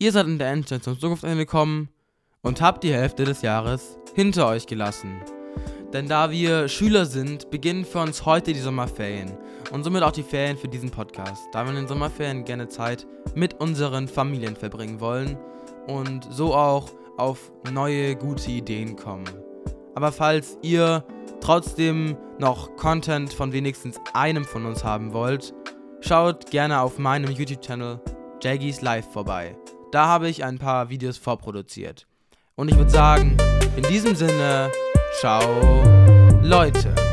Ihr seid in der Endzeit zum Zukunftsende gekommen und habt die Hälfte des Jahres hinter euch gelassen. Denn da wir Schüler sind, beginnen für uns heute die Sommerferien und somit auch die Ferien für diesen Podcast, da wir in den Sommerferien gerne Zeit mit unseren Familien verbringen wollen und so auch auf neue gute Ideen kommen. Aber falls ihr trotzdem noch Content von wenigstens einem von uns haben wollt, schaut gerne auf meinem YouTube-Channel Jaggies Live vorbei. Da habe ich ein paar Videos vorproduziert. Und ich würde sagen, in diesem Sinne, ciao Leute.